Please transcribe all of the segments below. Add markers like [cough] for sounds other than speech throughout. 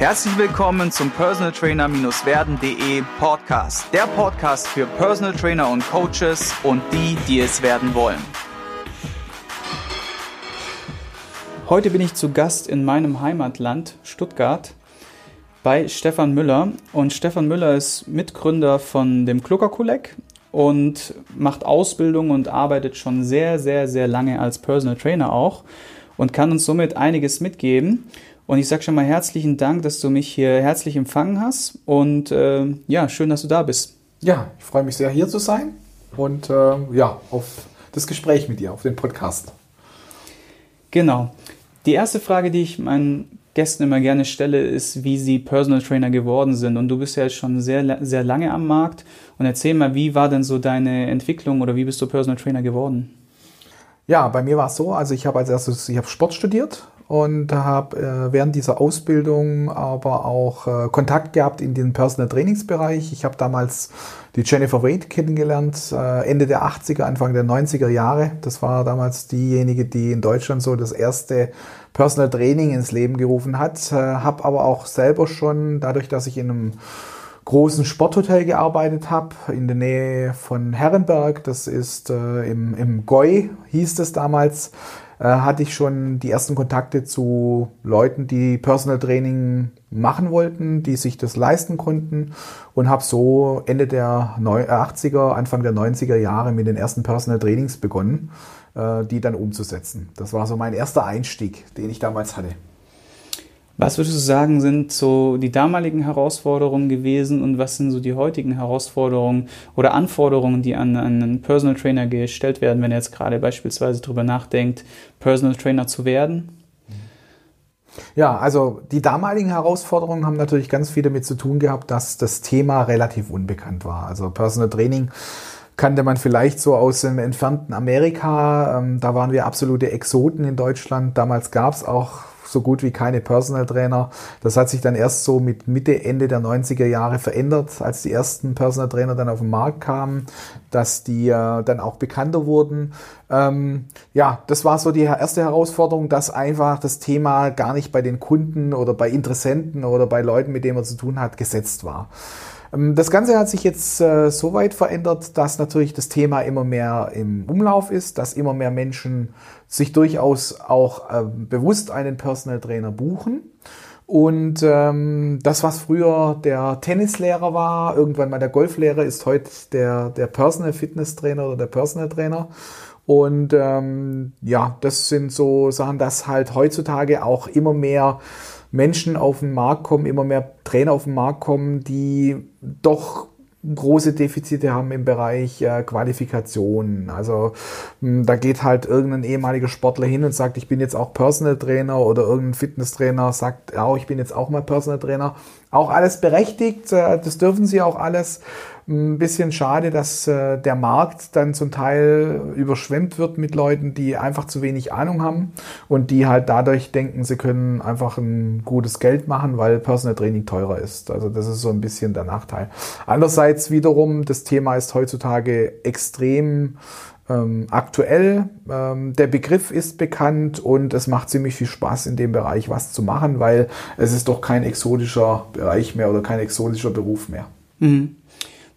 Herzlich willkommen zum Personal Trainer-werden.de Podcast. Der Podcast für Personal Trainer und Coaches und die, die es werden wollen. Heute bin ich zu Gast in meinem Heimatland Stuttgart bei Stefan Müller. Und Stefan Müller ist Mitgründer von dem Klucker Kolleg und macht Ausbildung und arbeitet schon sehr, sehr, sehr lange als Personal Trainer auch und kann uns somit einiges mitgeben. Und ich sage schon mal herzlichen Dank, dass du mich hier herzlich empfangen hast. Und äh, ja, schön, dass du da bist. Ja, ich freue mich sehr, hier zu sein und äh, ja, auf das Gespräch mit dir, auf den Podcast. Genau. Die erste Frage, die ich meinen Gästen immer gerne stelle, ist, wie sie Personal Trainer geworden sind. Und du bist ja schon sehr, sehr lange am Markt. Und erzähl mal, wie war denn so deine Entwicklung oder wie bist du Personal Trainer geworden? Ja, bei mir war es so, also ich habe als erstes, ich habe Sport studiert und habe äh, während dieser Ausbildung aber auch äh, Kontakt gehabt in den Personal Trainingsbereich. Ich habe damals die Jennifer Wade kennengelernt, äh, Ende der 80er, Anfang der 90er Jahre. Das war damals diejenige, die in Deutschland so das erste Personal Training ins Leben gerufen hat. Äh, habe aber auch selber schon, dadurch, dass ich in einem großen Sporthotel gearbeitet habe, in der Nähe von Herrenberg, das ist äh, im, im Goi, hieß es damals, äh, hatte ich schon die ersten Kontakte zu Leuten, die Personal Training machen wollten, die sich das leisten konnten und habe so Ende der 80er, äh, Anfang der 90er Jahre mit den ersten Personal Trainings begonnen, äh, die dann umzusetzen. Das war so mein erster Einstieg, den ich damals hatte. Was würdest du sagen, sind so die damaligen Herausforderungen gewesen und was sind so die heutigen Herausforderungen oder Anforderungen, die an, einen Personal Trainer gestellt werden, wenn er jetzt gerade beispielsweise darüber nachdenkt, Personal Trainer zu werden? Ja, also die damaligen Herausforderungen haben natürlich ganz viel damit zu tun gehabt, dass das Thema relativ unbekannt war. Also Personal Training kannte man vielleicht so aus dem entfernten Amerika. Ähm, da waren wir absolute Exoten in Deutschland. Damals gab es auch so gut wie keine Personal Trainer. Das hat sich dann erst so mit Mitte, Ende der 90er Jahre verändert, als die ersten Personal Trainer dann auf den Markt kamen, dass die äh, dann auch bekannter wurden. Ähm, ja, das war so die erste Herausforderung, dass einfach das Thema gar nicht bei den Kunden oder bei Interessenten oder bei Leuten, mit denen man zu tun hat, gesetzt war. Ähm, das Ganze hat sich jetzt äh, so weit verändert, dass natürlich das Thema immer mehr im Umlauf ist, dass immer mehr Menschen sich durchaus auch äh, bewusst einen Personal Trainer buchen. Und ähm, das, was früher der Tennislehrer war, irgendwann mal der Golflehrer, ist heute der, der Personal Fitness Trainer oder der Personal Trainer. Und ähm, ja, das sind so Sachen, dass halt heutzutage auch immer mehr Menschen auf den Markt kommen, immer mehr Trainer auf den Markt kommen, die doch große Defizite haben im Bereich äh, Qualifikation. Also mh, hm, da geht halt irgendein ehemaliger Sportler hin und sagt, ich bin jetzt auch Personal Trainer oder irgendein Fitnesstrainer sagt, ja, ich bin jetzt auch mal Personal Trainer. Auch alles berechtigt, äh, das dürfen sie auch alles ein bisschen schade, dass äh, der Markt dann zum Teil überschwemmt wird mit Leuten, die einfach zu wenig Ahnung haben und die halt dadurch denken, sie können einfach ein gutes Geld machen, weil Personal Training teurer ist. Also das ist so ein bisschen der Nachteil. Andererseits wiederum, das Thema ist heutzutage extrem ähm, aktuell. Ähm, der Begriff ist bekannt und es macht ziemlich viel Spaß in dem Bereich was zu machen, weil es ist doch kein exotischer Bereich mehr oder kein exotischer Beruf mehr. Mhm.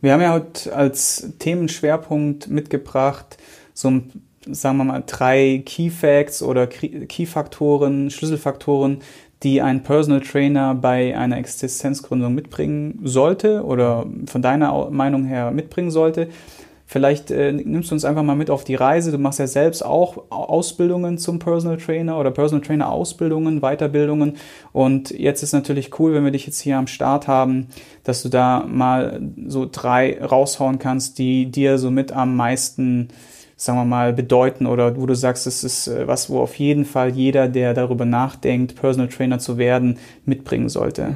Wir haben ja heute als Themenschwerpunkt mitgebracht, so sagen wir mal drei Key Facts oder Key-Faktoren, Schlüsselfaktoren, die ein Personal Trainer bei einer Existenzgründung mitbringen sollte oder von deiner Meinung her mitbringen sollte. Vielleicht äh, nimmst du uns einfach mal mit auf die Reise. Du machst ja selbst auch Ausbildungen zum Personal Trainer oder Personal Trainer Ausbildungen, Weiterbildungen. Und jetzt ist natürlich cool, wenn wir dich jetzt hier am Start haben, dass du da mal so drei raushauen kannst, die dir so mit am meisten sagen wir mal, bedeuten oder wo du sagst, es ist äh, was, wo auf jeden Fall jeder, der darüber nachdenkt, Personal Trainer zu werden, mitbringen sollte?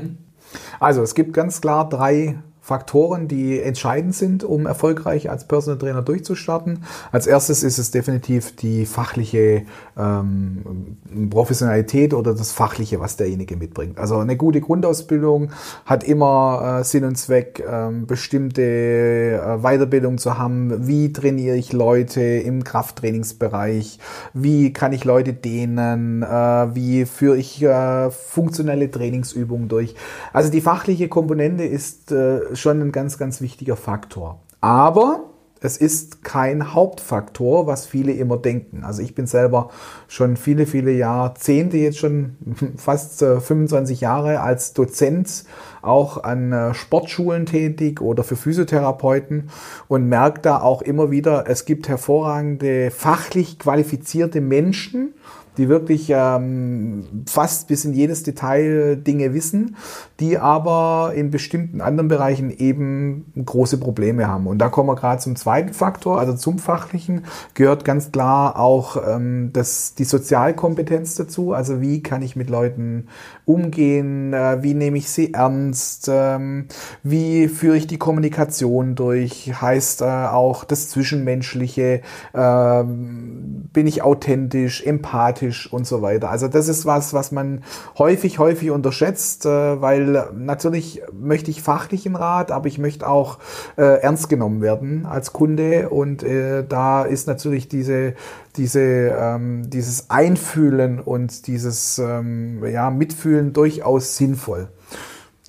Also es gibt ganz klar drei Faktoren, die entscheidend sind, um erfolgreich als Personal Trainer durchzustarten. Als erstes ist es definitiv die fachliche ähm, Professionalität oder das Fachliche, was derjenige mitbringt. Also eine gute Grundausbildung hat immer äh, Sinn und Zweck, ähm, bestimmte äh, Weiterbildung zu haben. Wie trainiere ich Leute im Krafttrainingsbereich? Wie kann ich Leute dehnen? Äh, wie führe ich äh, funktionelle Trainingsübungen durch? Also die fachliche Komponente ist äh, schon ein ganz, ganz wichtiger Faktor. Aber es ist kein Hauptfaktor, was viele immer denken. Also ich bin selber schon viele, viele Jahrzehnte, jetzt schon [laughs] fast 25 äh, Jahre als Dozent auch an äh, Sportschulen tätig oder für Physiotherapeuten und merke da auch immer wieder, es gibt hervorragende, fachlich qualifizierte Menschen, die wirklich ähm, fast bis in jedes Detail Dinge wissen, die aber in bestimmten anderen Bereichen eben große Probleme haben. Und da kommen wir gerade zum zweiten Faktor, also zum Fachlichen, gehört ganz klar auch ähm, das, die Sozialkompetenz dazu. Also wie kann ich mit Leuten umgehen, äh, wie nehme ich sie ernst, ähm, wie führe ich die Kommunikation durch, heißt äh, auch das Zwischenmenschliche, äh, bin ich authentisch, empathisch und so weiter. Also das ist was, was man häufig, häufig unterschätzt, äh, weil natürlich möchte ich fachlichen Rat, aber ich möchte auch äh, ernst genommen werden als Kunde und äh, da ist natürlich diese diese, ähm, dieses Einfühlen und dieses ähm, ja, Mitfühlen durchaus sinnvoll.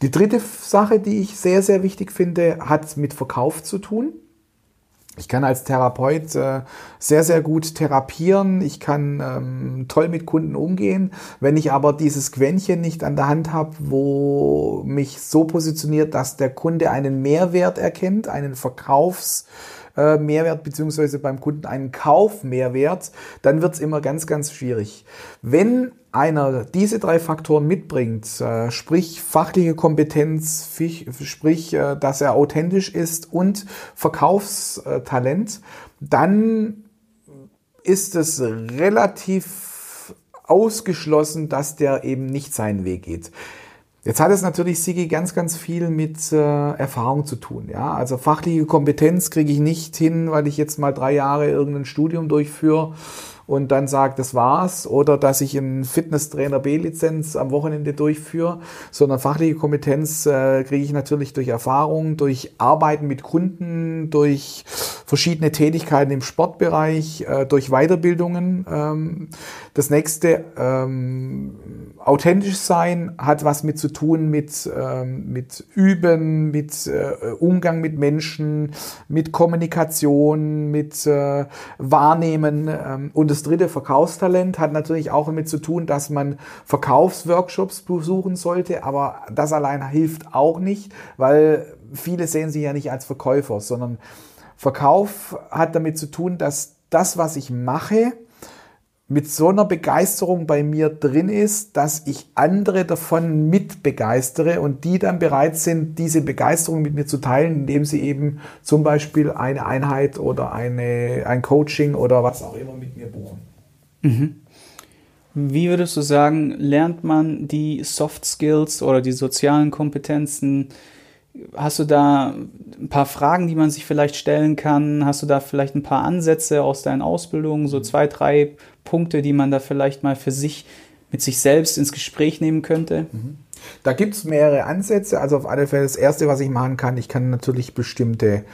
Die dritte Sache, die ich sehr, sehr wichtig finde, hat mit Verkauf zu tun. Ich kann als Therapeut äh, sehr, sehr gut therapieren. Ich kann ähm, toll mit Kunden umgehen. Wenn ich aber dieses Quäntchen nicht an der Hand habe, wo mich so positioniert, dass der Kunde einen Mehrwert erkennt, einen Verkaufs- äh, Mehrwert beziehungsweise beim Kunden einen Kaufmehrwert, dann wird es immer ganz, ganz schwierig. Wenn einer diese drei Faktoren mitbringt, äh, sprich fachliche Kompetenz, sprich, äh, dass er authentisch ist und Verkaufstalent, dann ist es relativ ausgeschlossen, dass der eben nicht seinen Weg geht. Jetzt hat es natürlich, Sigi, ganz, ganz viel mit äh, Erfahrung zu tun. Ja? Also fachliche Kompetenz kriege ich nicht hin, weil ich jetzt mal drei Jahre irgendein Studium durchführe und dann sage, das war's, oder dass ich einen Fitnesstrainer B-Lizenz am Wochenende durchführe, sondern fachliche Kompetenz äh, kriege ich natürlich durch Erfahrung, durch Arbeiten mit Kunden, durch verschiedene Tätigkeiten im Sportbereich, äh, durch Weiterbildungen. Ähm, das nächste, ähm, authentisch sein, hat was mit zu tun mit, ähm, mit Üben, mit äh, Umgang mit Menschen, mit Kommunikation, mit äh, Wahrnehmen. Ähm, und das dritte, Verkaufstalent, hat natürlich auch damit zu tun, dass man Verkaufsworkshops besuchen sollte, aber das allein hilft auch nicht, weil viele sehen sich ja nicht als Verkäufer, sondern Verkauf hat damit zu tun, dass das, was ich mache, mit so einer Begeisterung bei mir drin ist, dass ich andere davon mit begeistere und die dann bereit sind, diese Begeisterung mit mir zu teilen, indem sie eben zum Beispiel eine Einheit oder eine, ein Coaching oder was auch immer mit mir buchen. Mhm. Wie würdest du sagen, lernt man die Soft Skills oder die sozialen Kompetenzen Hast du da ein paar Fragen, die man sich vielleicht stellen kann? Hast du da vielleicht ein paar Ansätze aus deinen Ausbildungen, so zwei, drei Punkte, die man da vielleicht mal für sich mit sich selbst ins Gespräch nehmen könnte? Mhm. Da gibt es mehrere Ansätze. Also auf alle Fälle das Erste, was ich machen kann, ich kann natürlich bestimmte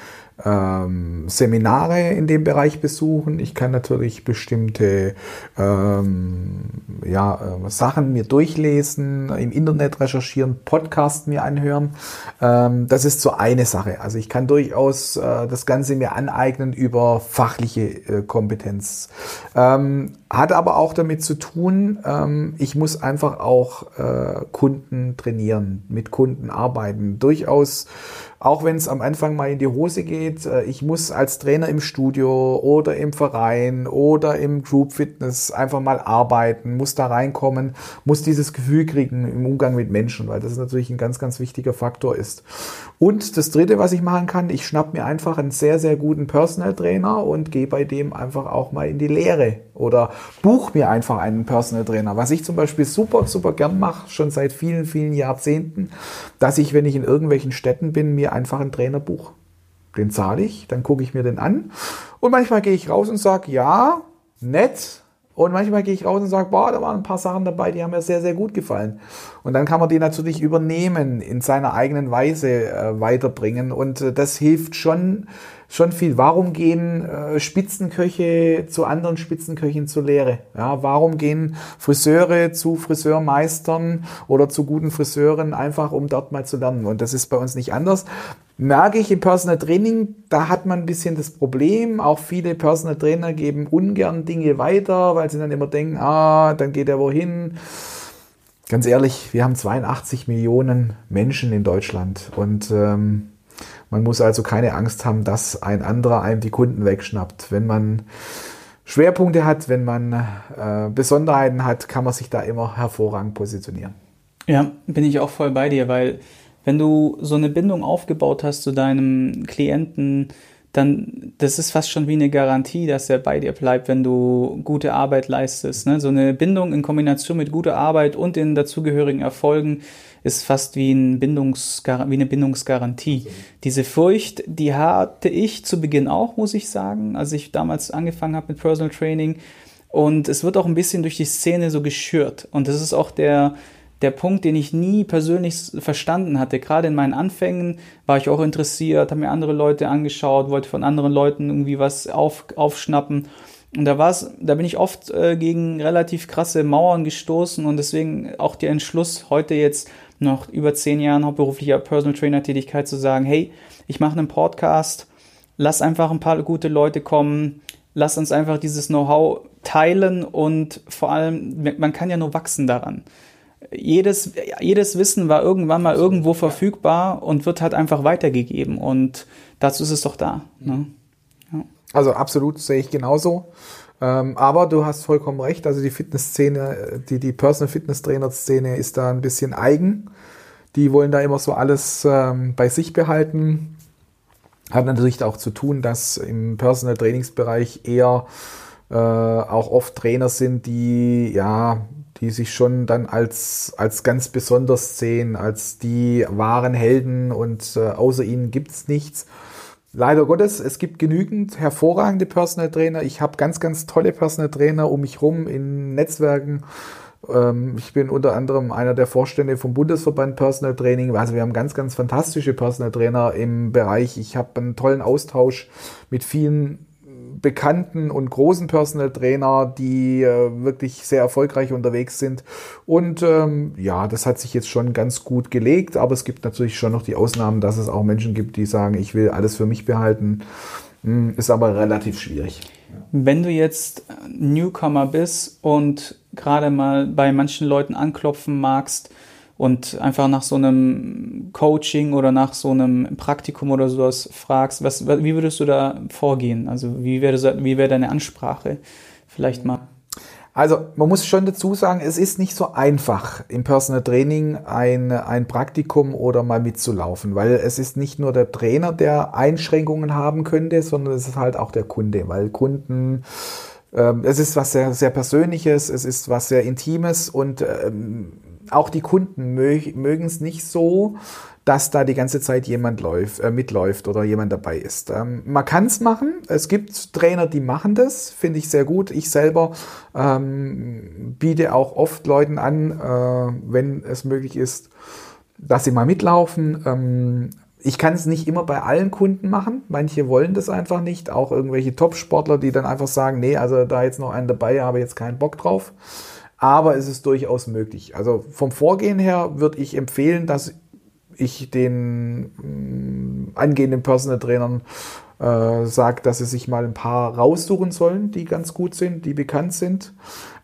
ähm, Seminare in dem Bereich besuchen. Ich kann natürlich bestimmte ähm, ja, äh, Sachen mir durchlesen, im Internet recherchieren, Podcast mir anhören. Ähm, das ist so eine Sache. Also ich kann durchaus äh, das Ganze mir aneignen über fachliche äh, Kompetenz. Hat aber auch damit zu tun, ähm, ich muss einfach auch äh, Kunden trainieren, mit Kunden arbeiten. Durchaus, auch wenn es am Anfang mal in die Hose geht, äh, ich muss als Trainer im Studio oder im Verein oder im Group Fitness einfach mal arbeiten, muss da reinkommen, muss dieses Gefühl kriegen im Umgang mit Menschen, weil das natürlich ein ganz, ganz wichtiger Faktor ist. Und das Dritte, was ich machen kann, ich schnapp mir einfach einen sehr, sehr guten Personal Trainer und gehe bei dem einfach auch mal in die Lehre oder buch mir einfach einen Personal Trainer. Was ich zum Beispiel super, super gern mache, schon seit vielen, vielen Jahrzehnten, dass ich, wenn ich in irgendwelchen Städten bin, mir einfach einen Trainer buche. Den zahle ich, dann gucke ich mir den an und manchmal gehe ich raus und sage, ja, nett, und manchmal gehe ich raus und sage, boah, da waren ein paar Sachen dabei, die haben mir sehr, sehr gut gefallen. Und dann kann man die natürlich übernehmen, in seiner eigenen Weise äh, weiterbringen. Und äh, das hilft schon, schon viel. Warum gehen äh, Spitzenköche zu anderen Spitzenköchen zur Lehre? Ja, warum gehen Friseure zu Friseurmeistern oder zu guten Friseuren einfach, um dort mal zu lernen? Und das ist bei uns nicht anders merke ich im Personal Training, da hat man ein bisschen das Problem. Auch viele Personal Trainer geben ungern Dinge weiter, weil sie dann immer denken, ah, dann geht er wohin. Ganz ehrlich, wir haben 82 Millionen Menschen in Deutschland und ähm, man muss also keine Angst haben, dass ein anderer einem die Kunden wegschnappt. Wenn man Schwerpunkte hat, wenn man äh, Besonderheiten hat, kann man sich da immer hervorragend positionieren. Ja, bin ich auch voll bei dir, weil wenn du so eine Bindung aufgebaut hast zu deinem Klienten, dann das ist fast schon wie eine Garantie, dass er bei dir bleibt, wenn du gute Arbeit leistest. Ne? So eine Bindung in Kombination mit guter Arbeit und den dazugehörigen Erfolgen ist fast wie, ein Bindungsgar wie eine Bindungsgarantie. Okay. Diese Furcht, die hatte ich zu Beginn auch, muss ich sagen, als ich damals angefangen habe mit Personal Training. Und es wird auch ein bisschen durch die Szene so geschürt. Und das ist auch der, der Punkt, den ich nie persönlich verstanden hatte. Gerade in meinen Anfängen war ich auch interessiert, habe mir andere Leute angeschaut, wollte von anderen Leuten irgendwie was auf, aufschnappen. Und da war's, da bin ich oft äh, gegen relativ krasse Mauern gestoßen und deswegen auch der Entschluss, heute jetzt noch über zehn Jahren hauptberuflicher Personal Trainer Tätigkeit zu sagen, hey, ich mache einen Podcast, lass einfach ein paar gute Leute kommen, lass uns einfach dieses Know-how teilen und vor allem, man kann ja nur wachsen daran jedes, jedes Wissen war irgendwann mal irgendwo verfügbar und wird halt einfach weitergegeben. Und dazu ist es doch da. Ne? Ja. Also absolut sehe ich genauso. Ähm, aber du hast vollkommen recht. Also die Fitnessszene, die, die Personal Fitness Trainer Szene ist da ein bisschen eigen. Die wollen da immer so alles ähm, bei sich behalten. Hat natürlich auch zu tun, dass im Personal Trainingsbereich eher äh, auch oft Trainer sind, die ja die sich schon dann als, als ganz besonders sehen, als die wahren Helden und äh, außer ihnen gibt's nichts. Leider Gottes, es gibt genügend hervorragende Personal Trainer. Ich habe ganz, ganz tolle Personal Trainer um mich rum in Netzwerken. Ähm, ich bin unter anderem einer der Vorstände vom Bundesverband Personal Training. Also wir haben ganz, ganz fantastische Personal Trainer im Bereich. Ich habe einen tollen Austausch mit vielen bekannten und großen Personal Trainer, die äh, wirklich sehr erfolgreich unterwegs sind. Und ähm, ja, das hat sich jetzt schon ganz gut gelegt, aber es gibt natürlich schon noch die Ausnahmen, dass es auch Menschen gibt, die sagen, ich will alles für mich behalten. Hm, ist aber relativ schwierig. Wenn du jetzt Newcomer bist und gerade mal bei manchen Leuten anklopfen magst, und einfach nach so einem Coaching oder nach so einem Praktikum oder sowas fragst, was, wie würdest du da vorgehen? Also wie wäre, wie wäre deine Ansprache? Vielleicht mal. Also man muss schon dazu sagen, es ist nicht so einfach im Personal Training ein, ein Praktikum oder mal mitzulaufen, weil es ist nicht nur der Trainer, der Einschränkungen haben könnte, sondern es ist halt auch der Kunde, weil Kunden ähm, es ist was sehr, sehr Persönliches, es ist was sehr Intimes und ähm, auch die Kunden mögen es nicht so, dass da die ganze Zeit jemand läuft, äh, mitläuft oder jemand dabei ist. Ähm, man kann es machen. Es gibt Trainer, die machen das, finde ich sehr gut. Ich selber ähm, biete auch oft Leuten an, äh, wenn es möglich ist, dass sie mal mitlaufen. Ähm, ich kann es nicht immer bei allen Kunden machen. Manche wollen das einfach nicht. Auch irgendwelche Top-Sportler, die dann einfach sagen, nee, also da jetzt noch einen dabei, habe jetzt keinen Bock drauf aber es ist durchaus möglich. Also vom Vorgehen her würde ich empfehlen, dass ich den mm, angehenden Personal Trainern äh, sage, dass sie sich mal ein paar raussuchen sollen, die ganz gut sind, die bekannt sind.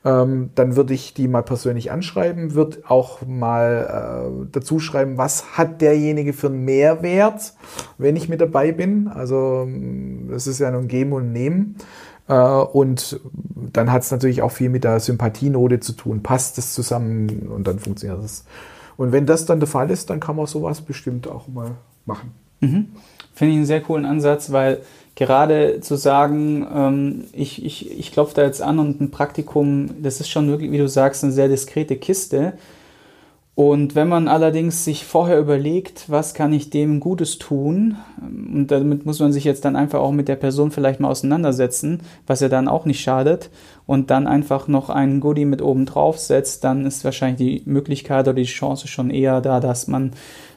Ähm, dann würde ich die mal persönlich anschreiben, würde auch mal äh, dazu schreiben, was hat derjenige für einen Mehrwert. wenn ich mit dabei bin. Also es ist ja nun Geben und Nehmen. Äh, und dann hat es natürlich auch viel mit der Sympathienote zu tun. Passt es zusammen und dann funktioniert es. Und wenn das dann der Fall ist, dann kann man sowas bestimmt auch mal machen. Mhm. Finde ich einen sehr coolen Ansatz, weil gerade zu sagen, ähm, ich, ich, ich klopfe da jetzt an und ein Praktikum, das ist schon wirklich, wie du sagst, eine sehr diskrete Kiste. Und wenn man allerdings sich vorher überlegt, was kann ich dem Gutes tun, und damit muss man sich jetzt dann einfach auch mit der Person vielleicht mal auseinandersetzen, was ja dann auch nicht schadet, und dann einfach noch einen Goodie mit oben drauf setzt, dann ist wahrscheinlich die Möglichkeit oder die Chance schon eher da, dass man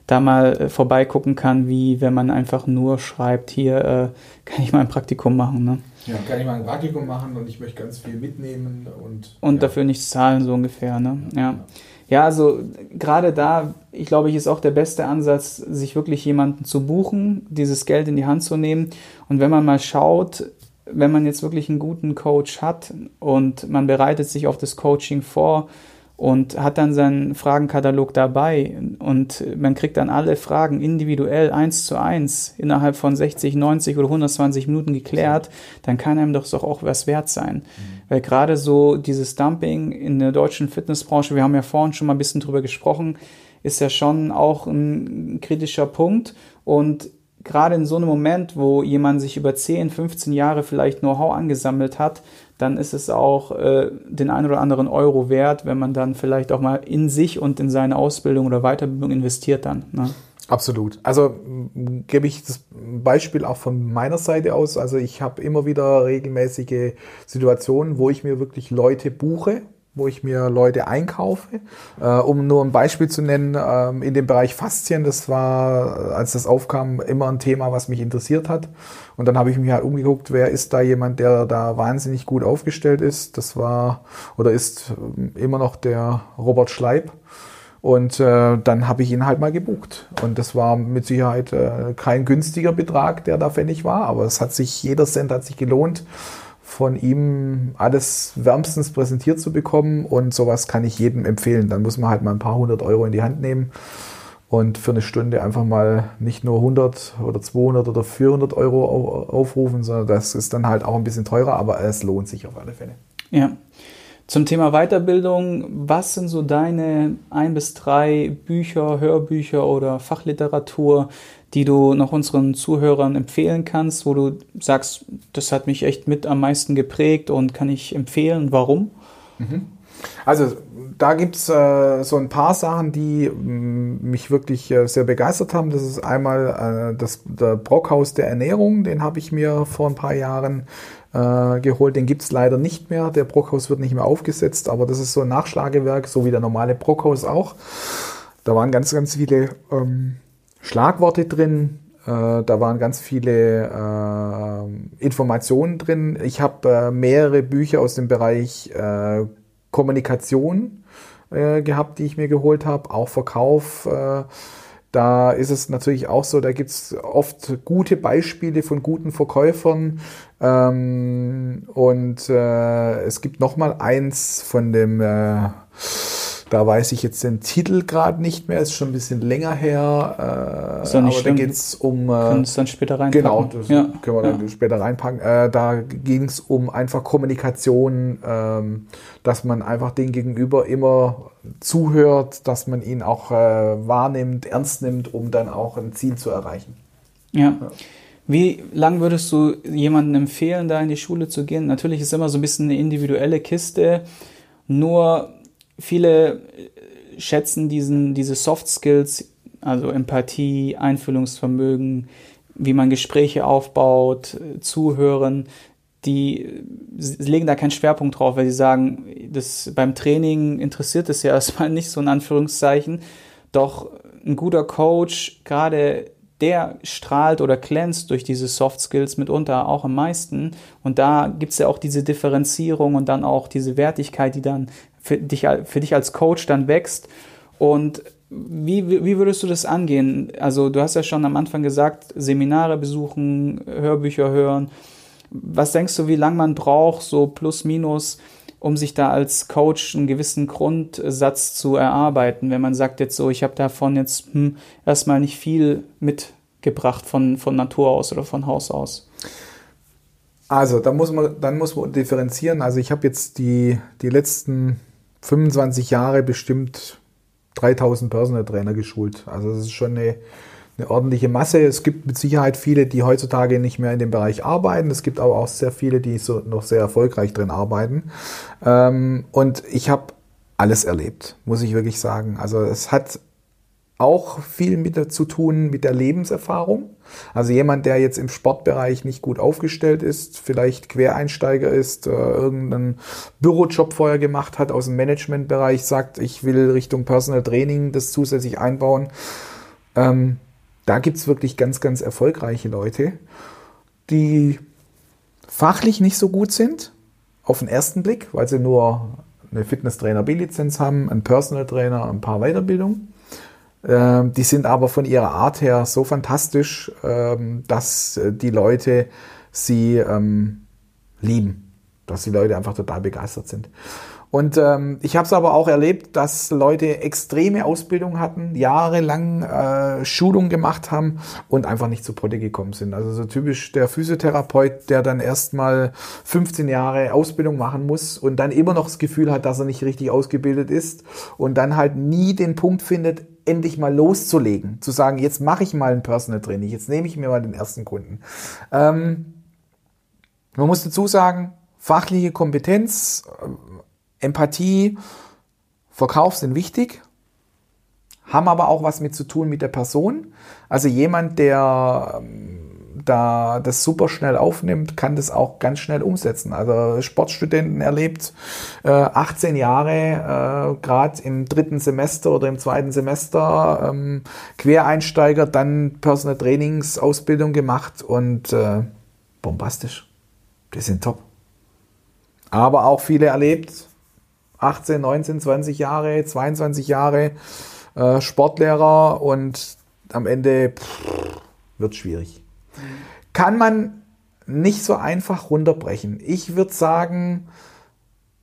da mal äh, vorbeigucken kann, wie wenn man einfach nur schreibt, hier äh, kann ich mal ein Praktikum machen. Ne? Ja, kann ich mal ein Praktikum machen und ich möchte ganz viel mitnehmen und. Und ja. dafür nichts zahlen, so ungefähr. Ne? Ja. Ja. also gerade da, ich glaube, ich ist auch der beste Ansatz, sich wirklich jemanden zu buchen, dieses Geld in die Hand zu nehmen. Und wenn man mal schaut, wenn man jetzt wirklich einen guten Coach hat und man bereitet sich auf das Coaching vor, und hat dann seinen Fragenkatalog dabei und man kriegt dann alle Fragen individuell eins zu eins innerhalb von 60, 90 oder 120 Minuten geklärt, dann kann einem doch auch was wert sein. Mhm. Weil gerade so dieses Dumping in der deutschen Fitnessbranche, wir haben ja vorhin schon mal ein bisschen drüber gesprochen, ist ja schon auch ein kritischer Punkt und gerade in so einem Moment, wo jemand sich über 10, 15 Jahre vielleicht Know-how angesammelt hat, dann ist es auch äh, den einen oder anderen Euro wert, wenn man dann vielleicht auch mal in sich und in seine Ausbildung oder Weiterbildung investiert dann. Ne? Absolut. Also gebe ich das Beispiel auch von meiner Seite aus. Also ich habe immer wieder regelmäßige Situationen, wo ich mir wirklich Leute buche, wo ich mir Leute einkaufe. Äh, um nur ein Beispiel zu nennen, ähm, in dem Bereich Faszien, das war, als das aufkam, immer ein Thema, was mich interessiert hat. Und dann habe ich mich halt umgeguckt, wer ist da jemand, der da wahnsinnig gut aufgestellt ist. Das war oder ist ähm, immer noch der Robert Schleib. Und äh, dann habe ich ihn halt mal gebucht. Und das war mit Sicherheit äh, kein günstiger Betrag, der da fällig war, aber es hat sich, jeder Cent hat sich gelohnt von ihm alles wärmstens präsentiert zu bekommen und sowas kann ich jedem empfehlen. Dann muss man halt mal ein paar hundert Euro in die Hand nehmen und für eine Stunde einfach mal nicht nur 100 oder 200 oder 400 Euro aufrufen, sondern das ist dann halt auch ein bisschen teurer, aber es lohnt sich auf alle Fälle. Ja. Zum Thema Weiterbildung, was sind so deine ein bis drei Bücher, Hörbücher oder Fachliteratur, die du noch unseren Zuhörern empfehlen kannst, wo du sagst, das hat mich echt mit am meisten geprägt und kann ich empfehlen, warum? Mhm. Also da gibt es äh, so ein paar Sachen, die mh, mich wirklich äh, sehr begeistert haben. Das ist einmal äh, das, der Brockhaus der Ernährung, den habe ich mir vor ein paar Jahren äh, geholt. Den gibt es leider nicht mehr. Der Brockhaus wird nicht mehr aufgesetzt, aber das ist so ein Nachschlagewerk, so wie der normale Brockhaus auch. Da waren ganz, ganz viele ähm, Schlagworte drin. Äh, da waren ganz viele äh, Informationen drin. Ich habe äh, mehrere Bücher aus dem Bereich äh, Kommunikation äh, gehabt, die ich mir geholt habe, auch Verkauf. Äh, da ist es natürlich auch so, da gibt es oft gute Beispiele von guten Verkäufern. Ähm, und es gibt noch mal eins von dem da weiß ich jetzt den Titel gerade nicht mehr, ist schon ein bisschen länger her. Äh, ist aber da geht es um. Äh, können es dann später reinpacken. Genau, das ja. können wir dann ja. später reinpacken. Äh, da ging es um einfach Kommunikation, ähm, dass man einfach den Gegenüber immer zuhört, dass man ihn auch äh, wahrnimmt, ernst nimmt, um dann auch ein Ziel zu erreichen. ja. ja. Wie lang würdest du jemandem empfehlen, da in die Schule zu gehen? Natürlich ist es immer so ein bisschen eine individuelle Kiste. Nur viele äh, schätzen diesen, diese Soft Skills, also Empathie, Einfühlungsvermögen, wie man Gespräche aufbaut, zuhören, die legen da keinen Schwerpunkt drauf, weil sie sagen, das beim Training interessiert es ja [laughs] erstmal nicht so in Anführungszeichen. Doch ein guter Coach, gerade der strahlt oder glänzt durch diese Soft Skills mitunter auch am meisten. Und da gibt es ja auch diese Differenzierung und dann auch diese Wertigkeit, die dann für dich, für dich als Coach dann wächst. Und wie, wie würdest du das angehen? Also du hast ja schon am Anfang gesagt, Seminare besuchen, Hörbücher hören. Was denkst du, wie lange man braucht, so plus minus, um sich da als Coach einen gewissen Grundsatz zu erarbeiten? Wenn man sagt jetzt so, ich habe davon jetzt hm, erstmal nicht viel mit gebracht von, von Natur aus oder von Haus aus? Also, da muss man, dann muss man differenzieren. Also, ich habe jetzt die, die letzten 25 Jahre bestimmt 3000 Personal Trainer geschult. Also, das ist schon eine, eine ordentliche Masse. Es gibt mit Sicherheit viele, die heutzutage nicht mehr in dem Bereich arbeiten. Es gibt aber auch sehr viele, die so noch sehr erfolgreich drin arbeiten. Ähm, und ich habe alles erlebt, muss ich wirklich sagen. Also, es hat auch viel mit zu tun mit der Lebenserfahrung. Also jemand, der jetzt im Sportbereich nicht gut aufgestellt ist, vielleicht Quereinsteiger ist, äh, irgendeinen Bürojob vorher gemacht hat aus dem Managementbereich, sagt, ich will Richtung Personal Training das zusätzlich einbauen. Ähm, da gibt's wirklich ganz, ganz erfolgreiche Leute, die fachlich nicht so gut sind, auf den ersten Blick, weil sie nur eine Fitnesstrainer B-Lizenz haben, einen Personal Trainer, ein paar Weiterbildungen ähm, die sind aber von ihrer Art her so fantastisch, ähm, dass äh, die Leute sie ähm, lieben, dass die Leute einfach total begeistert sind. Und ähm, ich habe es aber auch erlebt, dass Leute extreme Ausbildung hatten, jahrelang äh, Schulung gemacht haben und einfach nicht zu Potte gekommen sind. Also so typisch der Physiotherapeut, der dann erstmal 15 Jahre Ausbildung machen muss und dann immer noch das Gefühl hat, dass er nicht richtig ausgebildet ist und dann halt nie den Punkt findet, endlich mal loszulegen, zu sagen, jetzt mache ich mal ein Personal Training, jetzt nehme ich mir mal den ersten Kunden. Ähm, man muss dazu sagen, fachliche Kompetenz, Empathie, Verkauf sind wichtig, haben aber auch was mit zu tun mit der Person. Also jemand, der ähm, da das super schnell aufnimmt, kann das auch ganz schnell umsetzen. Also Sportstudenten erlebt äh, 18 Jahre, äh, gerade im dritten Semester oder im zweiten Semester, ähm, Quereinsteiger, dann Personal Trainingsausbildung gemacht und äh, bombastisch. Die sind top. Aber auch viele erlebt, 18, 19, 20 Jahre, 22 Jahre äh, Sportlehrer und am Ende pff, wird schwierig kann man nicht so einfach runterbrechen. Ich würde sagen,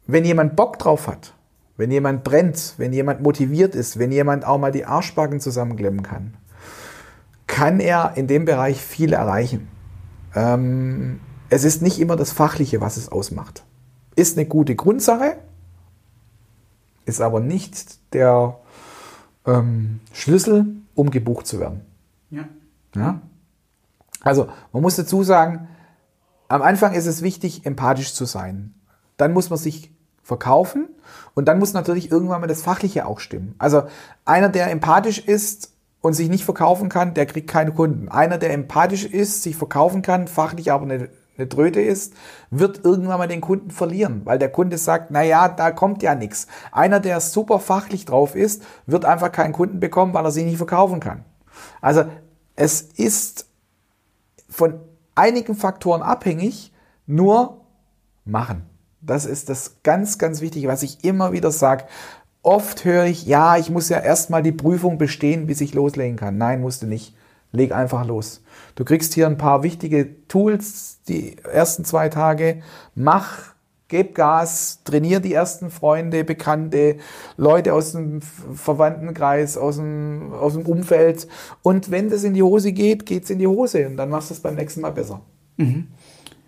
wenn jemand Bock drauf hat, wenn jemand brennt, wenn jemand motiviert ist, wenn jemand auch mal die Arschbacken zusammenklemmen kann, kann er in dem Bereich viel erreichen. Ähm, es ist nicht immer das Fachliche, was es ausmacht. Ist eine gute Grundsache, ist aber nicht der ähm, Schlüssel, um gebucht zu werden. Ja. ja? Also, man muss dazu sagen, am Anfang ist es wichtig, empathisch zu sein. Dann muss man sich verkaufen und dann muss natürlich irgendwann mal das Fachliche auch stimmen. Also einer, der empathisch ist und sich nicht verkaufen kann, der kriegt keine Kunden. Einer, der empathisch ist, sich verkaufen kann, fachlich aber eine, eine Tröte ist, wird irgendwann mal den Kunden verlieren, weil der Kunde sagt, na ja, da kommt ja nichts. Einer, der super fachlich drauf ist, wird einfach keinen Kunden bekommen, weil er sich nicht verkaufen kann. Also es ist von einigen Faktoren abhängig, nur machen. Das ist das ganz, ganz Wichtige, was ich immer wieder sage. Oft höre ich, ja, ich muss ja erstmal die Prüfung bestehen, bis ich loslegen kann. Nein, musst du nicht. Leg einfach los. Du kriegst hier ein paar wichtige Tools die ersten zwei Tage. Mach Geb Gas, trainier die ersten Freunde, Bekannte, Leute aus dem Verwandtenkreis, aus dem, aus dem Umfeld. Und wenn das in die Hose geht, geht's in die Hose und dann machst du es beim nächsten Mal besser. Mhm.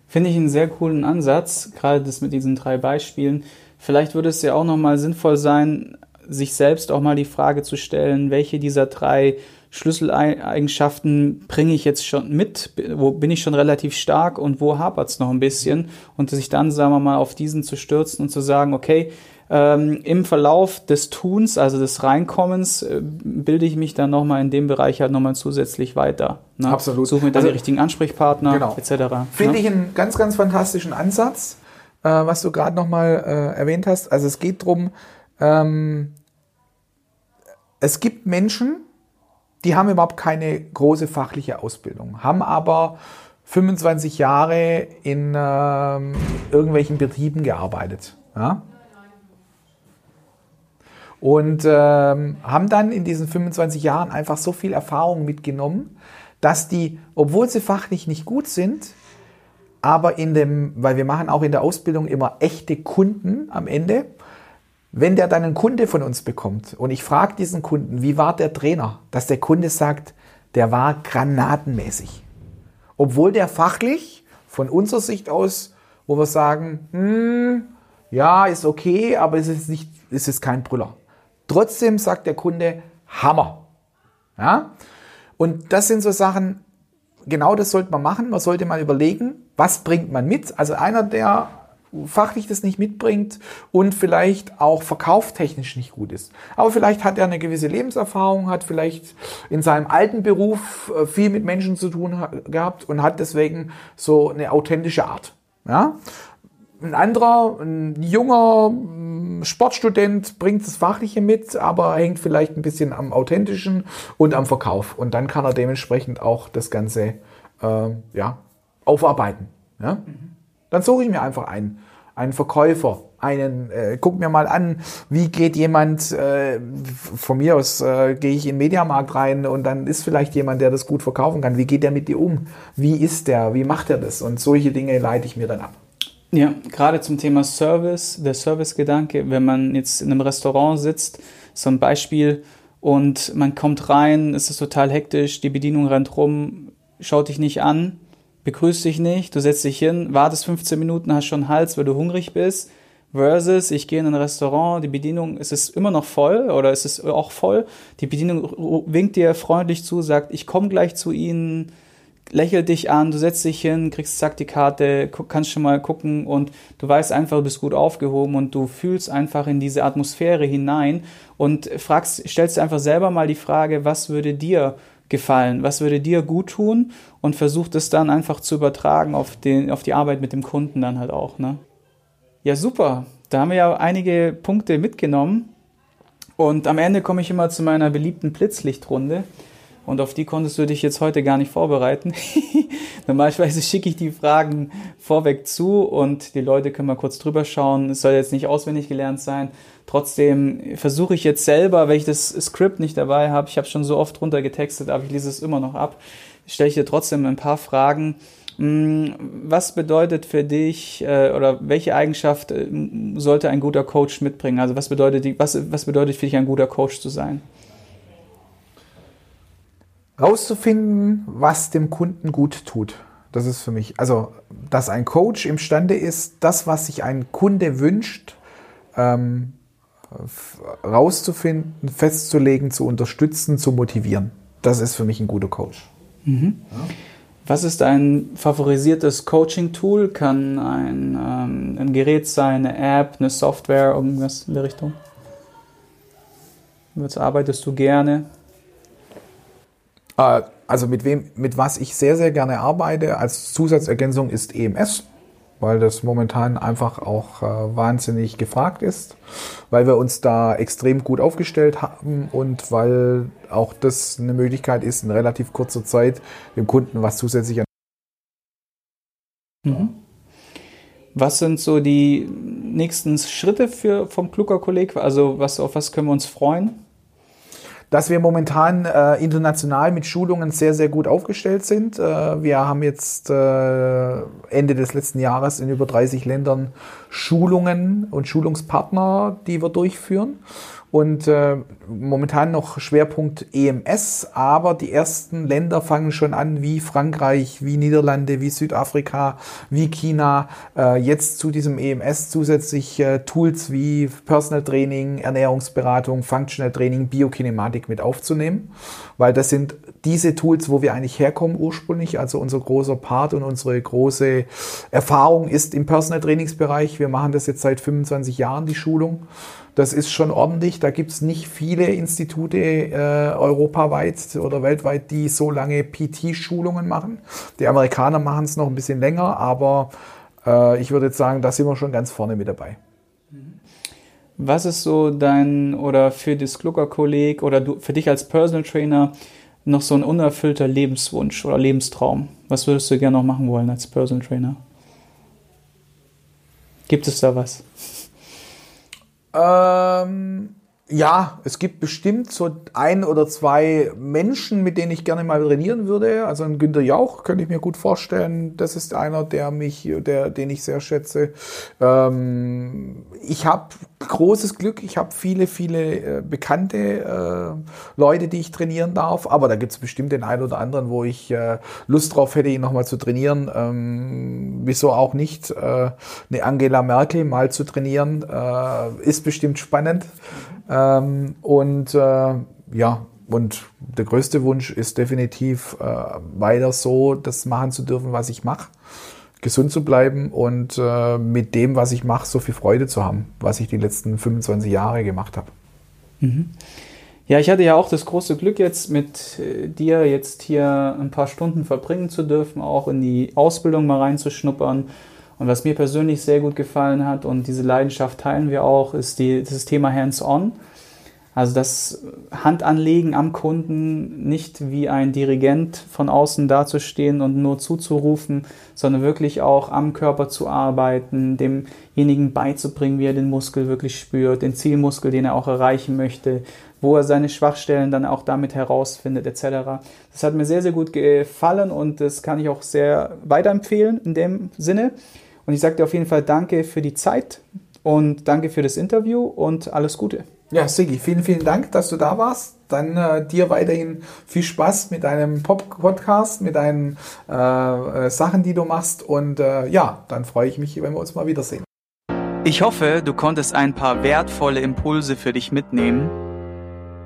Finde ich einen sehr coolen Ansatz, gerade das mit diesen drei Beispielen. Vielleicht würde es ja auch nochmal sinnvoll sein, sich selbst auch mal die Frage zu stellen, welche dieser drei Schlüsseleigenschaften bringe ich jetzt schon mit, wo bin ich schon relativ stark und wo hapert es noch ein bisschen und sich dann, sagen wir mal, auf diesen zu stürzen und zu sagen, okay, ähm, im Verlauf des Tuns, also des Reinkommens, äh, bilde ich mich dann nochmal in dem Bereich halt nochmal zusätzlich weiter. Ne? Absolut. Suche mir dann also, die richtigen Ansprechpartner genau. etc. Finde ne? ich einen ganz, ganz fantastischen Ansatz, äh, was du gerade nochmal äh, erwähnt hast. Also es geht darum, ähm, es gibt Menschen, die haben überhaupt keine große fachliche Ausbildung, haben aber 25 Jahre in äh, irgendwelchen Betrieben gearbeitet. Ja? Und äh, haben dann in diesen 25 Jahren einfach so viel Erfahrung mitgenommen, dass die, obwohl sie fachlich nicht gut sind, aber in dem, weil wir machen auch in der Ausbildung immer echte Kunden am Ende, wenn der dann einen Kunde von uns bekommt und ich frage diesen Kunden, wie war der Trainer, dass der Kunde sagt, der war granatenmäßig. Obwohl der fachlich von unserer Sicht aus, wo wir sagen, hm, ja, ist okay, aber es ist nicht, es ist kein Brüller. Trotzdem sagt der Kunde, Hammer. Ja? Und das sind so Sachen, genau das sollte man machen. Man sollte mal überlegen, was bringt man mit. Also einer, der fachlich das nicht mitbringt und vielleicht auch verkauftechnisch nicht gut ist. Aber vielleicht hat er eine gewisse Lebenserfahrung, hat vielleicht in seinem alten Beruf äh, viel mit Menschen zu tun gehabt und hat deswegen so eine authentische Art. Ja? Ein anderer, ein junger mm, Sportstudent bringt das Fachliche mit, aber hängt vielleicht ein bisschen am Authentischen und am Verkauf. Und dann kann er dementsprechend auch das Ganze äh, ja, aufarbeiten. Ja? Mhm. Dann suche ich mir einfach einen, einen Verkäufer, einen, äh, guck mir mal an, wie geht jemand, äh, von mir aus äh, gehe ich in den Mediamarkt rein und dann ist vielleicht jemand, der das gut verkaufen kann. Wie geht der mit dir um? Wie ist der? Wie macht er das? Und solche Dinge leite ich mir dann ab. Ja, gerade zum Thema Service, der Servicegedanke, wenn man jetzt in einem Restaurant sitzt, so ein Beispiel, und man kommt rein, es ist total hektisch, die Bedienung rennt rum, schaut dich nicht an, begrüßt dich nicht, du setzt dich hin, wartest 15 Minuten, hast schon Hals, weil du hungrig bist, versus ich gehe in ein Restaurant, die Bedienung, ist es immer noch voll oder ist es auch voll, die Bedienung winkt dir freundlich zu, sagt, ich komme gleich zu Ihnen, lächelt dich an, du setzt dich hin, kriegst zack die Karte, kannst schon mal gucken und du weißt einfach, du bist gut aufgehoben und du fühlst einfach in diese Atmosphäre hinein und fragst, stellst dir einfach selber mal die Frage, was würde dir gefallen, was würde dir gut tun und versuch das dann einfach zu übertragen auf, den, auf die Arbeit mit dem Kunden dann halt auch. Ne? Ja, super. Da haben wir ja einige Punkte mitgenommen. Und am Ende komme ich immer zu meiner beliebten Blitzlichtrunde. Und auf die konntest du dich jetzt heute gar nicht vorbereiten. [laughs] Normalerweise schicke ich die Fragen vorweg zu und die Leute können mal kurz drüber schauen. Es soll jetzt nicht auswendig gelernt sein. Trotzdem versuche ich jetzt selber, weil ich das Skript nicht dabei habe, ich habe schon so oft runtergetextet, aber ich lese es immer noch ab, stelle ich dir trotzdem ein paar Fragen. Hm, was bedeutet für dich äh, oder welche Eigenschaft äh, sollte ein guter Coach mitbringen? Also was bedeutet, was, was bedeutet für dich ein guter Coach zu sein? Rauszufinden, was dem Kunden gut tut. Das ist für mich, also, dass ein Coach imstande ist, das, was sich ein Kunde wünscht, ähm, rauszufinden, festzulegen, zu unterstützen, zu motivieren. Das ist für mich ein guter Coach. Mhm. Ja. Was ist dein favorisiertes Coaching-Tool? Kann ein, ähm, ein Gerät sein, eine App, eine Software, irgendwas in der Richtung? Was arbeitest du gerne? Äh, also mit wem, mit was ich sehr, sehr gerne arbeite als Zusatzergänzung ist EMS, weil das momentan einfach auch äh, wahnsinnig gefragt ist, weil wir uns da extrem gut aufgestellt haben und weil auch das eine Möglichkeit ist, in relativ kurzer Zeit dem Kunden was zusätzlich an. Mhm. Was sind so die nächsten Schritte für, vom Kluger Kolleg? Also was, auf was können wir uns freuen? Dass wir momentan äh, international mit Schulungen sehr, sehr gut aufgestellt sind. Äh, wir haben jetzt äh, Ende des letzten Jahres in über 30 Ländern Schulungen und Schulungspartner, die wir durchführen und äh, momentan noch Schwerpunkt EMS, aber die ersten Länder fangen schon an, wie Frankreich, wie Niederlande, wie Südafrika, wie China, äh, jetzt zu diesem EMS zusätzlich äh, Tools wie Personal Training, Ernährungsberatung, Functional Training, Biokinematik mit aufzunehmen, weil das sind diese Tools, wo wir eigentlich herkommen ursprünglich. Also unser großer Part und unsere große Erfahrung ist im Personal Trainingsbereich. Wir machen das jetzt seit 25 Jahren, die Schulung. Das ist schon ordentlich. Da gibt es nicht viele Institute äh, europaweit oder weltweit, die so lange PT-Schulungen machen. Die Amerikaner machen es noch ein bisschen länger, aber äh, ich würde jetzt sagen, da sind wir schon ganz vorne mit dabei. Was ist so dein oder für das Glucker-Kolleg oder du, für dich als Personal Trainer noch so ein unerfüllter Lebenswunsch oder Lebenstraum? Was würdest du gerne noch machen wollen als Personal Trainer? Gibt es da was? Ähm, Ja, es gibt bestimmt so ein oder zwei Menschen, mit denen ich gerne mal trainieren würde. Also ein Günter Jauch könnte ich mir gut vorstellen. Das ist einer, der mich, der, den ich sehr schätze. Ähm, ich habe großes Glück. Ich habe viele, viele äh, bekannte äh, Leute, die ich trainieren darf. Aber da gibt es bestimmt den einen oder anderen, wo ich äh, Lust drauf hätte, ihn nochmal zu trainieren. Ähm, wieso auch nicht? Äh, eine Angela Merkel mal zu trainieren, äh, ist bestimmt spannend. Ähm, und äh, ja, und der größte Wunsch ist definitiv äh, weiter so, das machen zu dürfen, was ich mache. Gesund zu bleiben und äh, mit dem, was ich mache, so viel Freude zu haben, was ich die letzten 25 Jahre gemacht habe. Mhm. Ja, ich hatte ja auch das große Glück, jetzt mit äh, dir jetzt hier ein paar Stunden verbringen zu dürfen, auch in die Ausbildung mal reinzuschnuppern. Und was mir persönlich sehr gut gefallen hat und diese Leidenschaft teilen wir auch, ist die, das Thema Hands-on. Also das Handanlegen am Kunden, nicht wie ein Dirigent von außen dazustehen und nur zuzurufen, sondern wirklich auch am Körper zu arbeiten, demjenigen beizubringen, wie er den Muskel wirklich spürt, den Zielmuskel, den er auch erreichen möchte, wo er seine Schwachstellen dann auch damit herausfindet, etc. Das hat mir sehr, sehr gut gefallen und das kann ich auch sehr weiterempfehlen in dem Sinne. Und ich sage dir auf jeden Fall Danke für die Zeit und danke für das Interview und alles Gute. Ja, Sigi, vielen, vielen Dank, dass du da warst. Dann äh, dir weiterhin viel Spaß mit deinem Pop-Podcast, mit deinen äh, äh, Sachen, die du machst. Und äh, ja, dann freue ich mich, wenn wir uns mal wiedersehen. Ich hoffe, du konntest ein paar wertvolle Impulse für dich mitnehmen.